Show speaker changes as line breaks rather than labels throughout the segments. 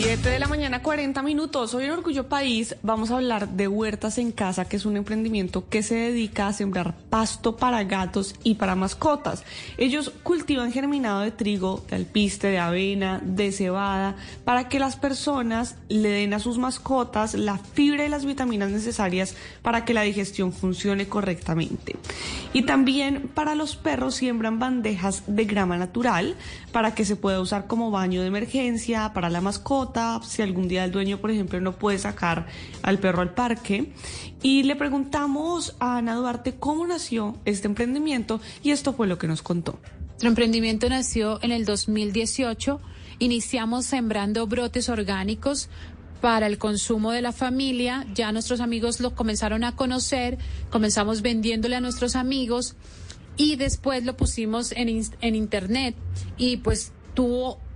7 de la mañana, 40 minutos. Hoy en Orgullo País vamos a hablar de Huertas en Casa, que es un emprendimiento que se dedica a sembrar pasto para gatos y para mascotas. Ellos cultivan germinado de trigo, de alpiste, de avena, de cebada, para que las personas le den a sus mascotas la fibra y las vitaminas necesarias para que la digestión funcione correctamente. Y también para los perros siembran bandejas de grama natural para que se pueda usar como baño de emergencia para la mascota si algún día el dueño, por ejemplo, no puede sacar al perro al parque. Y le preguntamos a Ana Duarte cómo nació este emprendimiento y esto fue lo que nos contó.
Nuestro emprendimiento nació en el 2018. Iniciamos sembrando brotes orgánicos para el consumo de la familia. Ya nuestros amigos lo comenzaron a conocer, comenzamos vendiéndole a nuestros amigos y después lo pusimos en, en internet y pues tuvo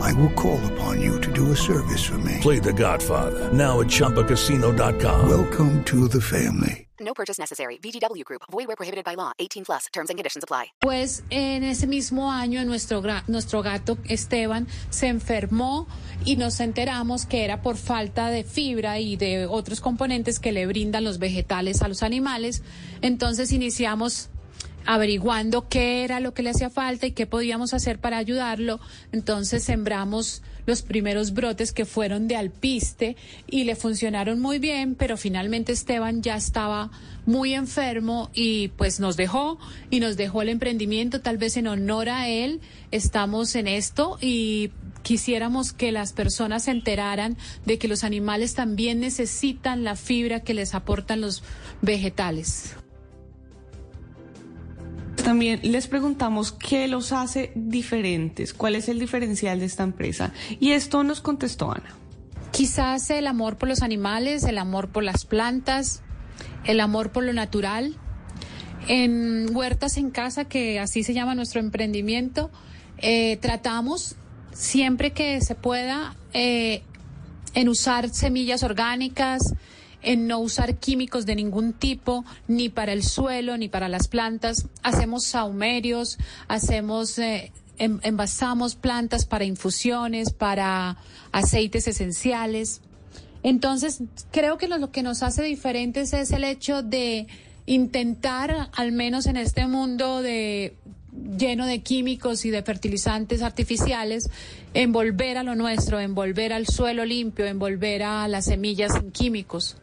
I will call upon you to do a service for me.
Play The Godfather now at ChumbaCasino.com.
Welcome to the family.
No purchase necessary. VGW Group. Void where prohibited by law. 18 plus. Terms and conditions apply.
Pues en ese mismo año nuestro, nuestro gato Esteban se enfermó y nos enteramos que era por falta de fibra y de otros componentes que le brindan los vegetales a los animales. Entonces iniciamos averiguando qué era lo que le hacía falta y qué podíamos hacer para ayudarlo. Entonces sembramos los primeros brotes que fueron de alpiste y le funcionaron muy bien, pero finalmente Esteban ya estaba muy enfermo y pues nos dejó y nos dejó el emprendimiento, tal vez en honor a él. Estamos en esto y quisiéramos que las personas se enteraran de que los animales también necesitan la fibra que les aportan los vegetales.
También les preguntamos qué los hace diferentes, cuál es el diferencial de esta empresa. Y esto nos contestó Ana.
Quizás el amor por los animales, el amor por las plantas, el amor por lo natural. En Huertas en Casa, que así se llama nuestro emprendimiento, eh, tratamos siempre que se pueda eh, en usar semillas orgánicas, en no usar químicos de ningún tipo, ni para el suelo, ni para las plantas. Hacemos saumerios, hacemos... Eh, envasamos plantas para infusiones, para aceites esenciales. Entonces, creo que lo, que nos hace diferentes es el hecho de intentar, al menos en este mundo de lleno de químicos y de fertilizantes artificiales, envolver a lo nuestro, envolver al suelo limpio, envolver a las semillas sin químicos.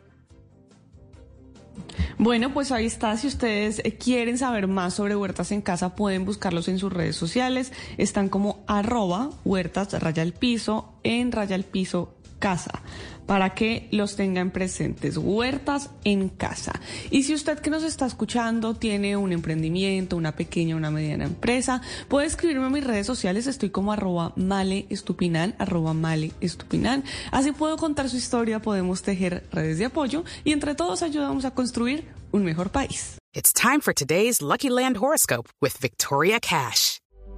Bueno, pues ahí está. Si ustedes eh, quieren saber más sobre Huertas en Casa, pueden buscarlos en sus redes sociales. Están como arroba huertas raya piso en raya al piso casa para que los tengan presentes. Huertas en casa. Y si usted que nos está escuchando tiene un emprendimiento, una pequeña, una mediana empresa, puede escribirme a mis redes sociales. Estoy como arroba male estupinan, arroba male estupinan. Así puedo contar su historia, podemos tejer redes de apoyo y entre todos ayudamos a construir un mejor país.
It's time for today's Lucky Land horoscope with Victoria Cash.